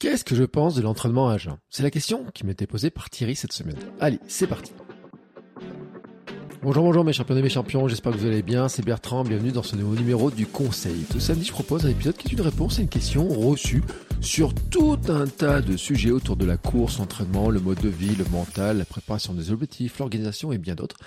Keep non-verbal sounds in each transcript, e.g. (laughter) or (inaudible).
Qu'est-ce que je pense de l'entraînement à jeun? C'est la question qui m'était posée par Thierry cette semaine. Allez, c'est parti. Bonjour, bonjour mes champions et mes champions, j'espère que vous allez bien, c'est Bertrand, bienvenue dans ce nouveau numéro du Conseil. Ce samedi, je propose un épisode qui est une réponse à une question reçue sur tout un tas de sujets autour de la course, l'entraînement, le mode de vie, le mental, la préparation des objectifs, l'organisation et bien d'autres.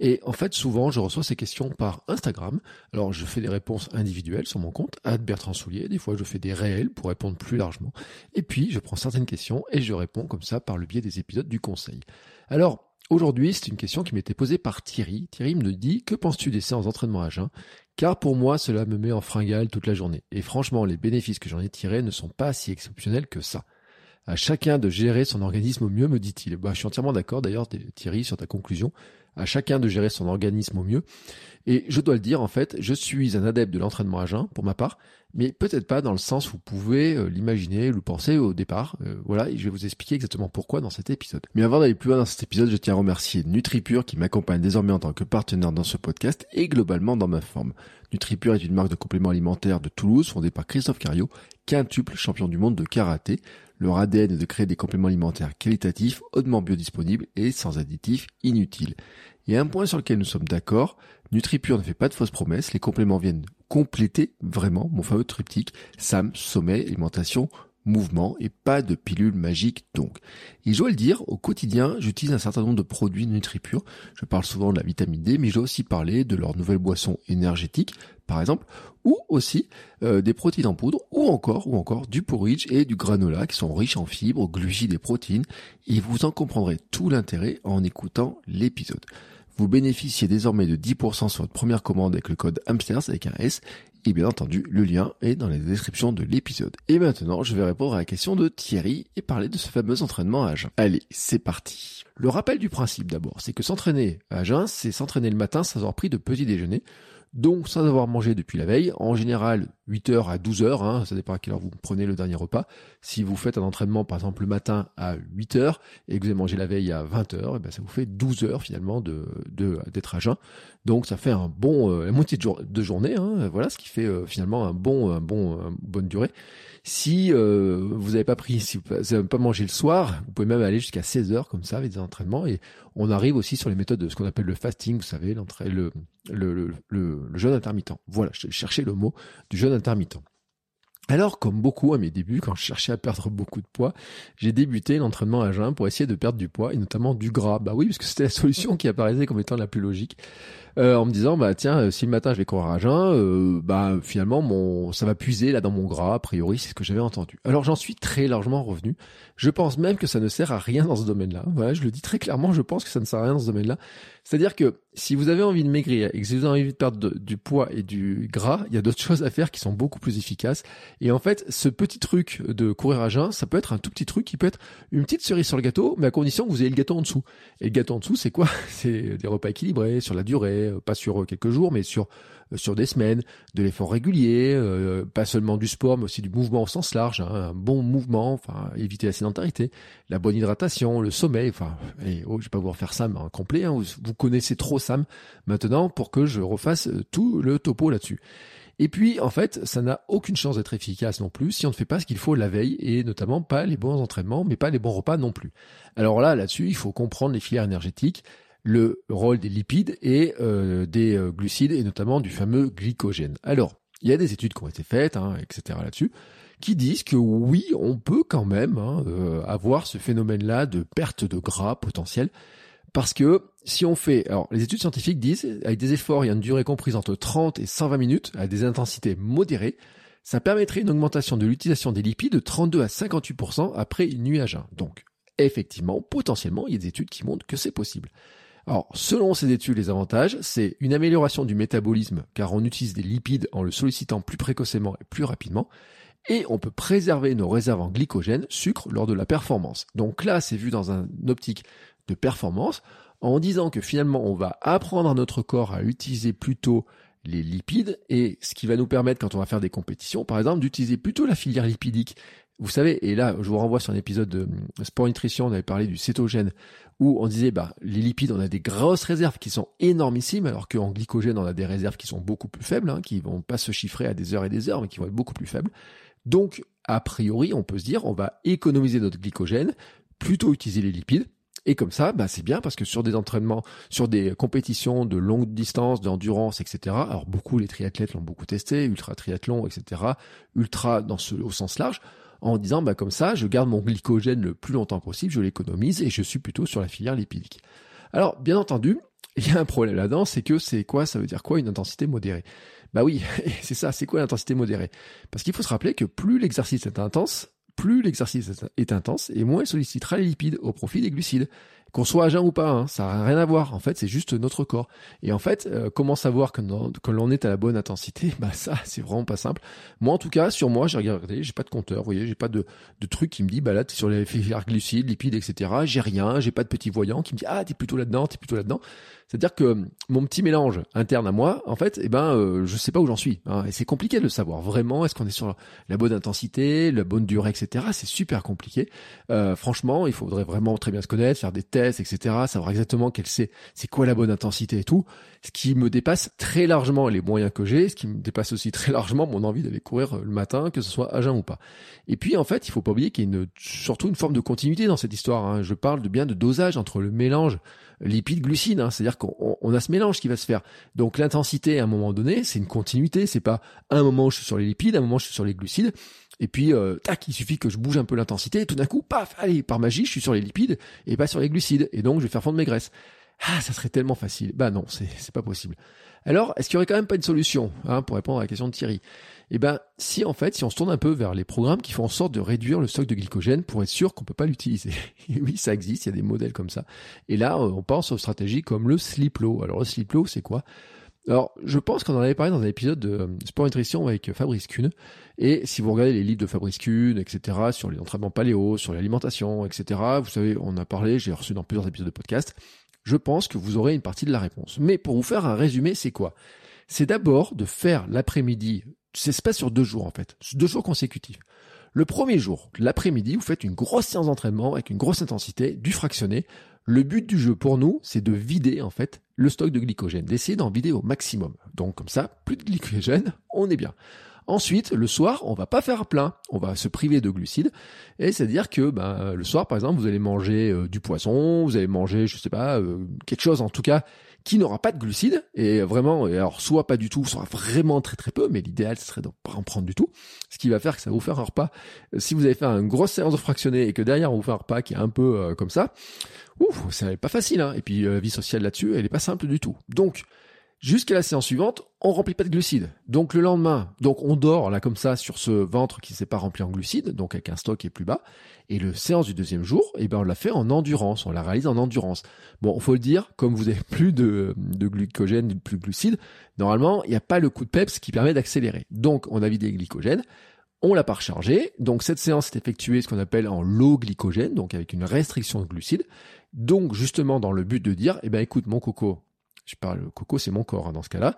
Et en fait, souvent, je reçois ces questions par Instagram. Alors, je fais des réponses individuelles sur mon compte, Bertrand Soulier. Des fois, je fais des réels pour répondre plus largement. Et puis, je prends certaines questions et je réponds comme ça par le biais des épisodes du conseil. Alors, Aujourd'hui, c'est une question qui m'était posée par Thierry. Thierry me dit Que penses-tu des séances d'entraînement à jeun? Car pour moi, cela me met en fringale toute la journée. Et franchement, les bénéfices que j'en ai tirés ne sont pas si exceptionnels que ça. À chacun de gérer son organisme au mieux, me dit-il. Bah, je suis entièrement d'accord d'ailleurs, Thierry, sur ta conclusion. À chacun de gérer son organisme au mieux. Et je dois le dire, en fait, je suis un adepte de l'entraînement à jeun, pour ma part, mais peut-être pas dans le sens où vous pouvez euh, l'imaginer, le penser au départ. Euh, voilà, et je vais vous expliquer exactement pourquoi dans cet épisode. Mais avant d'aller plus loin dans cet épisode, je tiens à remercier NutriPure qui m'accompagne désormais en tant que partenaire dans ce podcast et globalement dans ma forme. NutriPure est une marque de compléments alimentaires de Toulouse fondée par Christophe Cario, quintuple champion du monde de karaté. Leur ADN est de créer des compléments alimentaires qualitatifs, hautement biodisponibles et sans additifs inutiles. Et un point sur lequel nous sommes d'accord, NutriPure ne fait pas de fausses promesses, les compléments viennent compléter vraiment mon fameux triptyque. SAM, sommeil, alimentation, mouvement et pas de pilule magique donc. Et je dois le dire, au quotidien, j'utilise un certain nombre de produits NutriPure. Je parle souvent de la vitamine D, mais je dois aussi parler de leurs nouvelles boissons énergétiques, par exemple, ou aussi euh, des protéines en poudre, ou encore, ou encore du porridge et du granola qui sont riches en fibres, glucides et protéines. Et vous en comprendrez tout l'intérêt en écoutant l'épisode. Vous bénéficiez désormais de 10% sur votre première commande avec le code HAMSTERS avec un S. Et bien entendu, le lien est dans la description de l'épisode. Et maintenant, je vais répondre à la question de Thierry et parler de ce fameux entraînement à jeun. Allez, c'est parti. Le rappel du principe d'abord, c'est que s'entraîner à jeun, c'est s'entraîner le matin sans avoir pris de petit déjeuner. Donc sans avoir mangé depuis la veille, en général 8h à 12h, hein, ça dépend à quelle heure vous prenez le dernier repas. Si vous faites un entraînement par exemple le matin à 8h et que vous avez mangé la veille à 20h, et ben ça vous fait 12 heures finalement de d'être à jeun. Donc ça fait un bon euh, la moitié de, jour, de journée, hein, voilà ce qui fait euh, finalement un bon un bon une bonne durée. Si euh, vous n'avez pas pris, si vous n'avez pas mangé le soir, vous pouvez même aller jusqu'à 16 heures comme ça avec des entraînements. Et on arrive aussi sur les méthodes de ce qu'on appelle le fasting, vous savez, le, le, le, le, jeûne intermittent. Voilà, je cherchais le mot du jeûne intermittent intermittent. Alors, comme beaucoup à mes débuts, quand je cherchais à perdre beaucoup de poids, j'ai débuté l'entraînement à jeun pour essayer de perdre du poids et notamment du gras. Bah oui, parce que c'était la (laughs) solution qui apparaissait comme étant la plus logique. Euh, en me disant bah tiens euh, si le matin je vais courir à jeun euh, bah finalement mon ça va puiser là dans mon gras a priori c'est ce que j'avais entendu alors j'en suis très largement revenu je pense même que ça ne sert à rien dans ce domaine-là voilà je le dis très clairement je pense que ça ne sert à rien dans ce domaine-là c'est-à-dire que si vous avez envie de maigrir et que si vous avez envie de perdre du poids et du gras, il y a d'autres (laughs) choses à faire qui sont beaucoup plus efficaces. Et en fait, ce petit truc de courir à jeun, ça peut être un tout petit truc qui peut être une petite cerise sur le gâteau, mais à condition que vous ayez le gâteau en dessous. Et le gâteau en dessous, c'est quoi? (laughs) C'est des repas équilibrés sur la durée, pas sur quelques jours, mais sur euh, sur des semaines, de l'effort régulier, euh, pas seulement du sport, mais aussi du mouvement au sens large, hein, un bon mouvement, enfin éviter la sédentarité, la bonne hydratation, le sommeil, enfin, et, oh, je vais pas vous refaire Sam en complet, hein, vous, connaissez trop Sam maintenant pour que je refasse euh, tout le topo là-dessus. Et puis, en fait, ça n'a aucune chance d'être efficace non plus si on ne fait pas ce qu'il faut la veille et notamment pas les bons entraînements, mais pas les bons repas non plus. Alors là, là-dessus, il faut comprendre les filières énergétiques le rôle des lipides et euh, des euh, glucides et notamment du fameux glycogène. Alors, il y a des études qui ont été faites, hein, etc. là-dessus, qui disent que oui, on peut quand même hein, euh, avoir ce phénomène-là de perte de gras potentiel, parce que si on fait, alors les études scientifiques disent, avec des efforts, a une durée comprise entre 30 et 120 minutes, à des intensités modérées, ça permettrait une augmentation de l'utilisation des lipides de 32 à 58% après une nuit à jeun. Donc, effectivement, potentiellement, il y a des études qui montrent que c'est possible. Alors, selon ces études, les avantages, c'est une amélioration du métabolisme, car on utilise des lipides en le sollicitant plus précocement et plus rapidement, et on peut préserver nos réserves en glycogène, sucre, lors de la performance. Donc là, c'est vu dans un optique de performance, en disant que finalement, on va apprendre à notre corps à utiliser plutôt les lipides, et ce qui va nous permettre, quand on va faire des compétitions, par exemple, d'utiliser plutôt la filière lipidique vous savez, et là, je vous renvoie sur un épisode de Sport Nutrition, on avait parlé du cétogène, où on disait, bah, les lipides, on a des grosses réserves qui sont énormissimes, alors qu'en glycogène, on a des réserves qui sont beaucoup plus faibles, hein, qui vont pas se chiffrer à des heures et des heures, mais qui vont être beaucoup plus faibles. Donc, a priori, on peut se dire, on va économiser notre glycogène, plutôt utiliser les lipides, et comme ça, bah, c'est bien parce que sur des entraînements, sur des compétitions de longue distance, d'endurance, etc. Alors beaucoup les triathlètes l'ont beaucoup testé, ultra triathlon, etc. Ultra dans ce, au sens large en disant bah comme ça, je garde mon glycogène le plus longtemps possible, je l'économise et je suis plutôt sur la filière lipidique. Alors, bien entendu, (laughs) il y a un problème là-dedans, c'est que c'est quoi Ça veut dire quoi une intensité modérée? Bah oui, (laughs) c'est ça, c'est quoi l'intensité modérée? Parce qu'il faut se rappeler que plus l'exercice est intense, plus l'exercice est intense et moins il sollicitera les lipides au profit des glucides. Qu'on soit à ou pas, hein, ça n'a rien à voir. En fait, c'est juste notre corps. Et en fait, euh, comment savoir que, l'on est à la bonne intensité? (laughs) Bah ça, c'est vraiment pas simple. Moi, en tout cas, sur moi, j'ai regardé, j'ai pas de compteur. Vous voyez, j'ai pas de, de truc qui me dit, bah là, t'es sur les filières glucides, lipides, etc. J'ai rien. J'ai pas de petit voyant qui me dit, ah, t'es plutôt là-dedans, t'es plutôt là-dedans. C'est-à-dire que mon petit mélange interne à moi, en fait, eh ben, euh, je sais pas où j'en suis. Hein, et c'est compliqué de le savoir. Vraiment, est-ce qu'on est sur la bonne intensité, la bonne durée, etc. C'est super compliqué. Euh, franchement, il faudrait vraiment très bien se connaître, faire des tests, etc. Savoir exactement quelle c'est, c'est quoi la bonne intensité et tout. Ce qui me dépasse très largement les moyens que j'ai, ce qui me dépasse aussi (laughs) très largement mon envie d'aller courir le matin, que ce soit à jeun ou pas. Et puis, en fait, il faut pas oublier qu'il y a surtout une forme de continuité dans cette histoire. Hein. Je parle de bien de dosage entre le mélange lipides, glucides. Hein. C'est-à-dire qu'on a ce mélange qui va se faire. Donc l'intensité, à un moment donné, c'est une continuité. C'est pas un moment où je suis sur les lipides, un moment où je suis sur les glucides. Et puis, euh, tac, il suffit que je bouge un peu l'intensité, et tout d'un coup, paf, allez, par magie, je suis sur les lipides et pas sur les glucides. Et donc, je vais faire fondre mes graisses. Ah, ça serait tellement facile. Bah non, c'est, c'est pas possible. Alors, est-ce qu'il y aurait quand même pas une solution, hein, pour répondre à la question de Thierry? Eh ben, si en fait, si on se tourne un peu vers les programmes qui font en sorte de réduire le stock de glycogène pour être sûr qu'on peut pas l'utiliser. (laughs) Oui, ça existe, il y a des modèles comme ça. Et là, on pense aux stratégies comme le sleep low. Alors, le sleep low, c'est quoi? Alors, je pense qu'on en avait parlé dans un épisode de euh, Sport Nutrition avec Fabrice Kuhn. Et si vous regardez les livres de Fabrice Kuhn, etc., sur les entraînements paléo, sur l'alimentation, etc., vous savez, on a parlé, j'ai reçu dans plusieurs épisodes de podcast je pense que vous aurez une partie de la réponse. Mais pour vous faire un résumé, c'est quoi? C'est d'abord de faire l'après-midi, c'est pas sur deux jours en fait, deux jours consécutifs. Le premier jour, l'après-midi, vous faites une grosse séance d'entraînement avec une grosse intensité, du fractionné. Le but du jeu pour nous, c'est de vider en fait le stock de glycogène, d'essayer d'en vider au maximum. Donc comme ça, plus de glycogène, on est bien. Ensuite, le soir, on va pas faire plein, on va se priver de glucides. Et c'est-à-dire que ben, le soir, par exemple, vous allez manger euh, du poisson, vous allez manger, je sais pas, euh, quelque chose en tout cas qui n'aura pas de glucides. Et vraiment, alors soit pas du tout, soit vraiment très très peu, mais l'idéal serait de pas en prendre du tout. Ce qui va faire que ça va vous faire un repas. Si vous avez fait une grosse séance de fractionné et que derrière on vous fait un repas qui est un peu euh, comme ça, ouf, c'est pas facile. Hein. Et puis la vie sociale là-dessus, elle est pas simple du tout. Donc Jusqu'à la séance suivante, on remplit pas de glucides. Donc le lendemain, donc on dort là comme ça sur ce ventre qui s'est pas rempli en glucides, donc avec un stock qui est plus bas. Et le séance du deuxième jour, eh ben on l'a fait en endurance, on la réalise en endurance. Bon, faut le dire, comme vous avez (laughs) plus de, de glucogène, plus de glucides, normalement il n'y a pas le coup de peps qui permet d'accélérer. Donc on a vidé les glycogènes, on l'a pas rechargé. Donc cette séance est effectuée ce qu'on appelle en low glycogène, donc avec une restriction de glucides. Donc justement dans le but de dire, eh ben écoute mon coco, je parle coco, c'est mon corps hein, dans ce cas-là,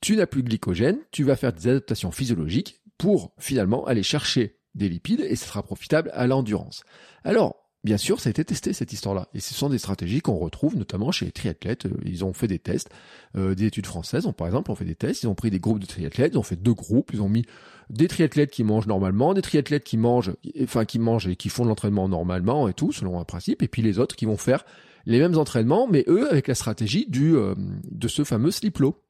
tu n'as plus de glycogène, tu vas faire des adaptations physiologiques pour finalement aller chercher des lipides et ce sera profitable à l'endurance. Alors, bien sûr, ça a été testé cette histoire-là. Et ce sont des stratégies qu'on retrouve notamment chez les triathlètes. Euh, ils ont fait des tests. Euh, des études françaises ont par exemple ont fait des tests. Ils ont pris des groupes de triathlètes. Ils ont fait deux groupes. Ils ont mis des triathlètes qui mangent normalement, des triathlètes qui mangent, enfin qui mangent et qui font de l'entraînement normalement et tout selon un principe. Et puis les autres qui vont faire les mêmes entraînements, mais eux avec la stratégie du euh, de ce fameux slip low.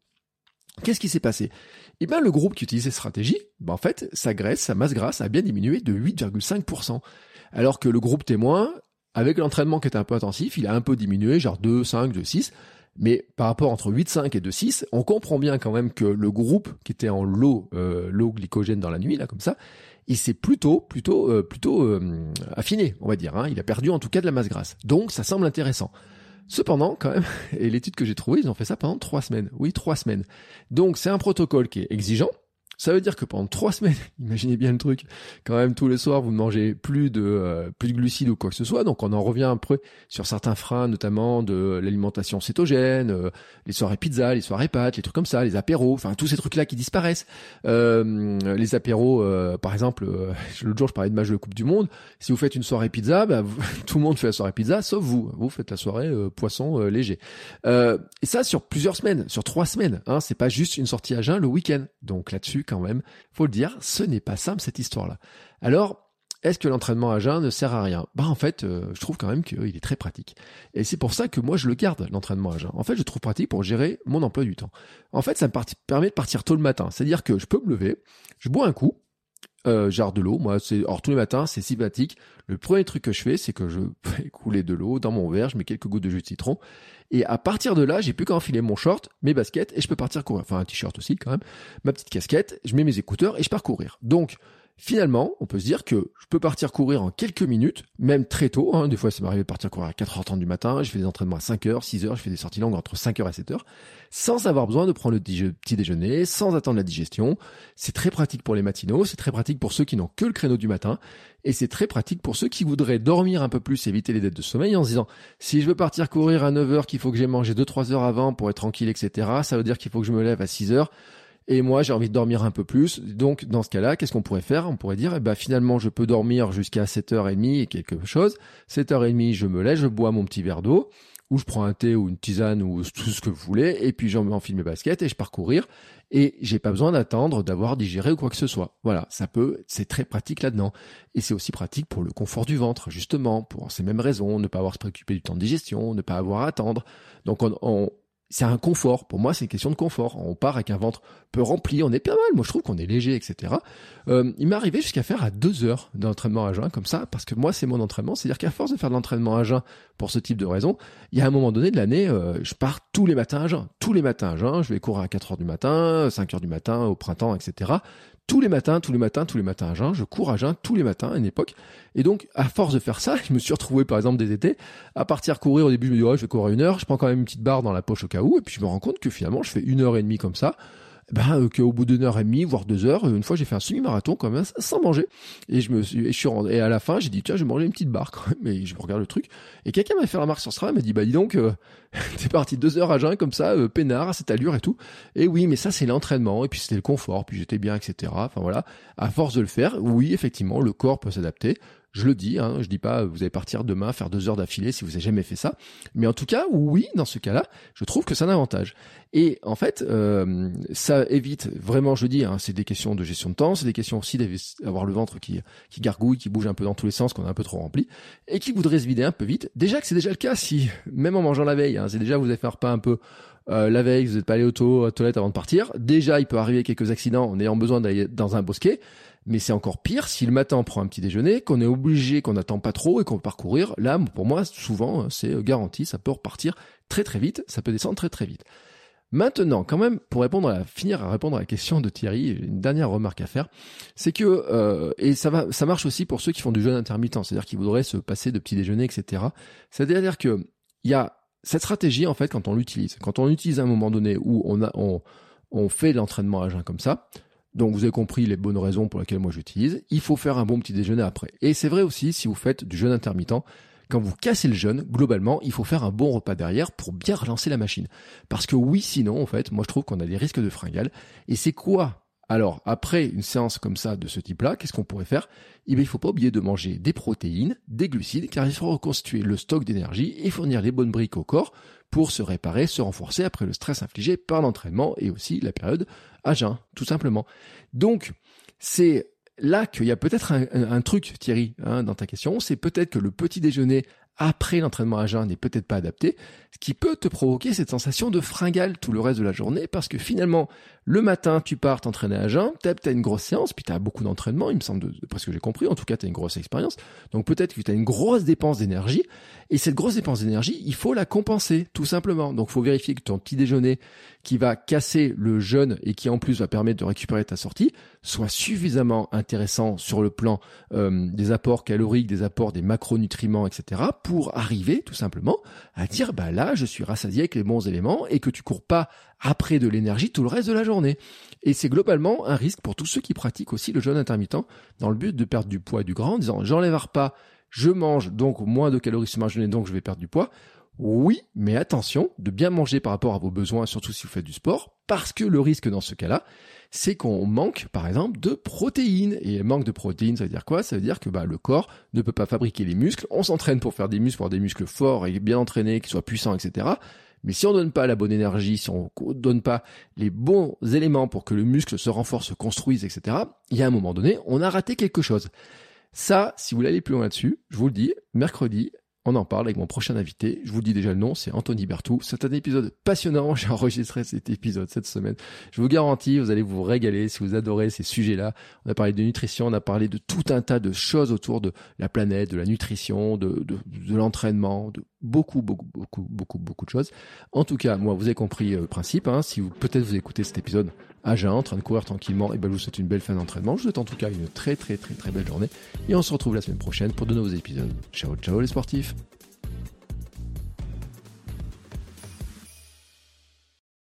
Qu'est-ce qui s'est passé? Eh bien, le groupe qui utilisait cette stratégie, ben, en fait, sa graisse, sa masse grasse a bien diminué de 8,5%. Alors que le groupe témoin, avec l'entraînement qui était un peu intensif, il a un peu diminué, genre 2, 5, 2, 6. Mais par rapport entre 8,5 et 2,6, on comprend bien quand même que le groupe qui était en low, euh, glycogène dans la nuit, là, comme ça, il s'est plutôt, plutôt, euh, plutôt euh, affiné, on va dire. Hein. Il a perdu en tout cas de la masse grasse. Donc ça semble intéressant. Cependant, quand même, (laughs) et l'étude que j'ai trouvée, ils ont fait ça pendant trois semaines. Oui, trois semaines. Donc c'est un protocole qui est exigeant, ça veut dire que pendant trois (laughs) semaines, imaginez bien le truc, quand même tous les soirs vous ne mangez plus de euh, plus de glucides ou quoi que ce soit, donc on en revient un peu sur certains freins, notamment de l'alimentation cétogène, euh, les soirées pizza, les soirées pâtes, les trucs comme ça, les apéros, enfin tous ces trucs-là qui disparaissent. Euh, les apéros, par exemple, (laughs) l'autre jour je parlais de match de Coupe du Monde, si vous faites une soirée pizza, bah, (laughs) tout le monde fait la soirée pizza, sauf vous, vous faites la soirée poisson léger. et ça sur plusieurs semaines, sur trois semaines, hein, c'est pas juste une sortie à jeun le week-end. Donc là-dessus quand même, faut le dire, ce n'est pas simple cette histoire-là. Alors, est-ce que l'entraînement à jeun ne sert à rien? Bah en fait, euh, je trouve quand même qu'il est très pratique. Et c'est pour ça que moi je le garde l'entraînement à jeun. En fait, je trouve pratique pour gérer mon emploi du temps. En fait, ça me permet de partir tôt le matin. C'est-à-dire que je peux me lever, je bois un coup, euh, de l'eau. Moi, c'est alors tous les matins, c'est sympathique. Le premier truc que je fais, c'est que je (laughs) fais couler de l'eau dans mon verre, je mets quelques gouttes de jus de citron, et à partir de là, j'ai plus qu'à enfiler mon short, mes baskets, et je peux partir courir. Enfin, un t-shirt aussi quand même, ma petite casquette, je mets mes écouteurs et je pars courir. Donc, Finalement, on peut se dire que je peux partir courir en quelques minutes, même très tôt. Hein. Des fois, ça m'arrive de partir courir à 4h30 du matin. Je fais des entraînements à 5h, 6h. Je fais des sorties longues entre 5h et 7h, sans avoir besoin de prendre le petit déjeuner, sans attendre la digestion. C'est très pratique pour les matinaux. C'est très pratique pour ceux qui n'ont que le créneau du matin. Et c'est très pratique pour ceux qui voudraient dormir un peu plus, éviter les dettes de sommeil en se disant, si je veux partir courir à 9h, qu'il faut que j'ai mangé 2-3 heures avant pour être tranquille, etc. Ça veut dire qu'il faut que je me lève à 6h et moi j'ai envie de dormir un peu plus. Donc dans ce cas-là, qu'est-ce qu'on pourrait faire? On pourrait dire, eh ben, finalement je peux dormir jusqu'à 7h30 et quelque chose. 7h30, je me lève, je bois mon petit verre d'eau, ou je prends un thé ou une tisane ou (laughs) tout ce que vous voulez, et puis j'enfile mes baskets et je pars courir. Et j'ai pas besoin d'attendre d'avoir digéré ou quoi que ce soit. Voilà, ça peut, c'est très pratique là-dedans. Et c'est aussi pratique pour le confort du ventre, justement, pour ces mêmes raisons, ne pas avoir à se préoccuper du temps de digestion, ne pas avoir à attendre. Donc on, on c'est un confort. Pour moi, c'est une question de confort. On part avec un ventre peu rempli, on est pas mal. Moi, je trouve qu'on est léger, etc. Euh, il m'est arrivé jusqu'à faire à deux heures d'entraînement à jeun comme ça, parce que moi, c'est mon entraînement. C'est-à-dire qu'à force de faire de l'entraînement à jeun pour ce type de raison, il y a un moment donné de l'année, euh, je pars tous les matins à jeun. Tous les matins à jeun, je vais courir à 4 heures du matin, 5 heures du matin, au printemps, etc tous les matins, tous les matins, tous les matins à jeun. Je cours à jeun tous les matins à une époque. Et donc, à force de faire ça, (laughs) je me suis retrouvé, par exemple, des étés, à partir courir. Au début, je me dis, ouais, je vais courir une heure. Je prends quand même une petite barre dans la poche au cas où. Et puis, je me rends compte que finalement, je fais une heure et demie comme ça ben euh, qu'au bout d'une heure et demie, voire deux heures, une fois j'ai fait un semi-marathon quand même sans manger. Et je me suis, et je suis rentré, et à la fin j'ai dit tiens je vais manger une petite barre quand même. Et je regarde le truc. Et quelqu'un m'a fait remarque sur ce m'a dit bah dis donc euh, (laughs) t'es parti deux heures à jeun comme ça, euh, peinard à cette allure et tout. Et oui mais ça c'est l'entraînement et puis c'était le confort, puis j'étais bien etc. Enfin voilà, à force de le faire, oui effectivement le corps peut s'adapter. Je le dis, hein, je dis pas vous allez partir demain faire deux heures d'affilée si vous avez jamais fait ça. Mais en tout cas, oui, dans ce cas-là, je trouve que c'est un avantage. Et en fait, euh, ça évite vraiment, je dis, hein, c'est des questions de gestion de temps, c'est des questions aussi d'avoir le ventre qui, gargouille, qui bouge un peu dans tous les sens, qu'on a un peu trop rempli, et qui voudrait se vider un peu vite. Déjà que c'est déjà le cas, si même en mangeant la veille, hein, c'est déjà vous avez fait un repas un peu euh, la veille, vous n'êtes pas allé aux toilettes avant de partir. Déjà, il peut arriver quelques accidents en ayant besoin d'aller dans un bosquet. Mais c'est encore pire si le matin on prend un petit déjeuner, qu'on est obligé, qu'on n'attend pas trop et qu'on peut parcourir. Là, pour moi, souvent, c'est garanti, ça peut repartir très très vite, ça peut descendre très très vite. Maintenant, quand même, pour répondre à finir à répondre à la question de Thierry, une dernière remarque à faire, c'est que euh, et ça va, ça marche aussi pour ceux qui font du jeûne intermittent, c'est-à-dire qui voudraient se passer de petit déjeuner, etc. C'est-à-dire que il y a cette stratégie en fait quand on l'utilise, quand on l'utilise à un moment donné où on a on, on fait l'entraînement à jeun comme ça, donc vous avez compris les bonnes raisons pour lesquelles moi j'utilise. Il faut faire un bon petit déjeuner après. Et c'est vrai aussi si vous faites du jeûne intermittent, quand vous cassez le jeûne, globalement, il faut faire un bon repas derrière pour bien relancer la machine. Parce que oui, sinon, en fait, moi je trouve qu'on a des risques de fringales. Et c'est quoi alors, après une séance comme ça de ce type-là, qu'est-ce qu'on pourrait faire? Eh il faut pas oublier de manger des protéines, des glucides, car il faut reconstituer le stock d'énergie et fournir les bonnes briques au corps pour se réparer, se renforcer après le stress infligé par l'entraînement et aussi la période à jeun, tout simplement. Donc, c'est là qu'il y a peut-être un, truc, Thierry, hein, dans ta question, c'est peut-être que le petit déjeuner après l'entraînement à jeun n'est peut-être pas adapté, ce qui peut te provoquer cette sensation de fringale tout le reste de la journée, parce que finalement, Le matin, tu pars t'entraîner à jeun, tu as une grosse séance, puis tu as beaucoup d'entraînement, il me semble, de, parce que j'ai compris, en tout cas, tu as une grosse expérience. Donc peut-être que tu as une grosse dépense d'énergie, et cette grosse dépense d'énergie, il faut la compenser, tout simplement. Donc faut vérifier que ton petit déjeuner, qui va casser le jeûne et qui en plus va permettre de récupérer ta sortie, soit suffisamment intéressant sur le plan euh, des apports caloriques, des apports des macronutriments, etc., arriver tout simplement à dire, bah là, je suis rassasié avec les bons éléments, et que tu cours pas après de l'énergie tout le reste de la journée. Et c'est globalement un risque pour tous ceux qui pratiquent aussi le jeûne intermittent dans le but de perdre du poids du gras en disant j'enlève un repas, je mange donc moins de calories sur ma journée donc je vais perdre du poids. Oui, mais attention de bien manger par rapport à vos besoins, surtout si vous faites du sport, parce que le risque dans ce cas-là, c'est qu'on manque, par exemple, de protéines. Et manque de protéines, ça veut dire quoi? Ça veut dire que bah, le corps ne peut pas fabriquer les muscles. On s'entraîne pour faire des muscles, pour avoir des muscles forts et bien entraînés, qui soient puissants, etc. Mais si on donne pas la bonne énergie, si on donne pas les bons éléments pour que le muscle se renforce, se construise, etc., il y a un moment donné, on a raté quelque chose. Ça, si vous voulez aller plus loin là-dessus, je vous le dis, mercredi, on en parle avec mon prochain invité. Je vous dis déjà le nom, c'est Anthony Bertou. C'est un épisode passionnant. (laughs) J'ai enregistré cet épisode cette semaine. Je vous garantis, vous allez vous régaler si vous adorez ces sujets-là. On a parlé de nutrition, on a parlé de tout un tas de choses autour de la planète, de la nutrition, de, l'entraînement, de beaucoup, beaucoup, beaucoup, beaucoup, beaucoup de choses. En tout cas, moi, vous avez compris euh, le principe. Hein. Si vous peut-être vous écoutez cet épisode à en train de courir tranquillement, et ben je vous souhaite une belle fin d'entraînement. Je vous souhaite en tout cas une très très très très belle journée. Et on se retrouve la semaine prochaine pour de nouveaux épisodes. Ciao ciao les sportifs